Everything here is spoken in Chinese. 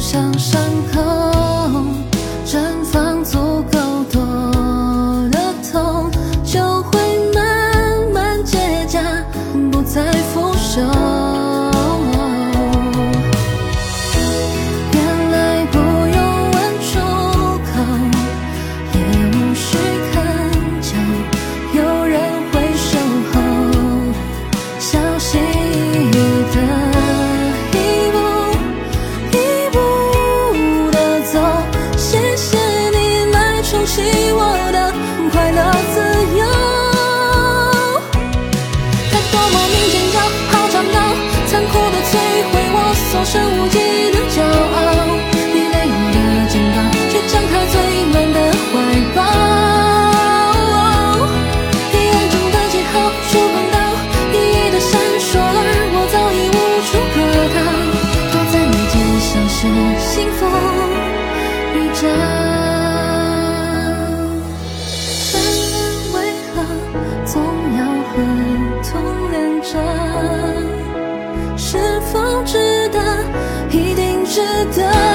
像伤口绽放足够多的痛，就会慢慢结痂，不再腐朽。来冲洗我的快乐自由。太多莫名尖叫，好吵闹，残酷的摧毁我所剩无几的骄傲。你磊落的肩膀，却张开最暖的怀抱。黑暗中的记号，触碰到意义的闪烁，而我早已无处可逃。躲在眉间，像是幸福预兆。的痛连着？是否值得？一定值得。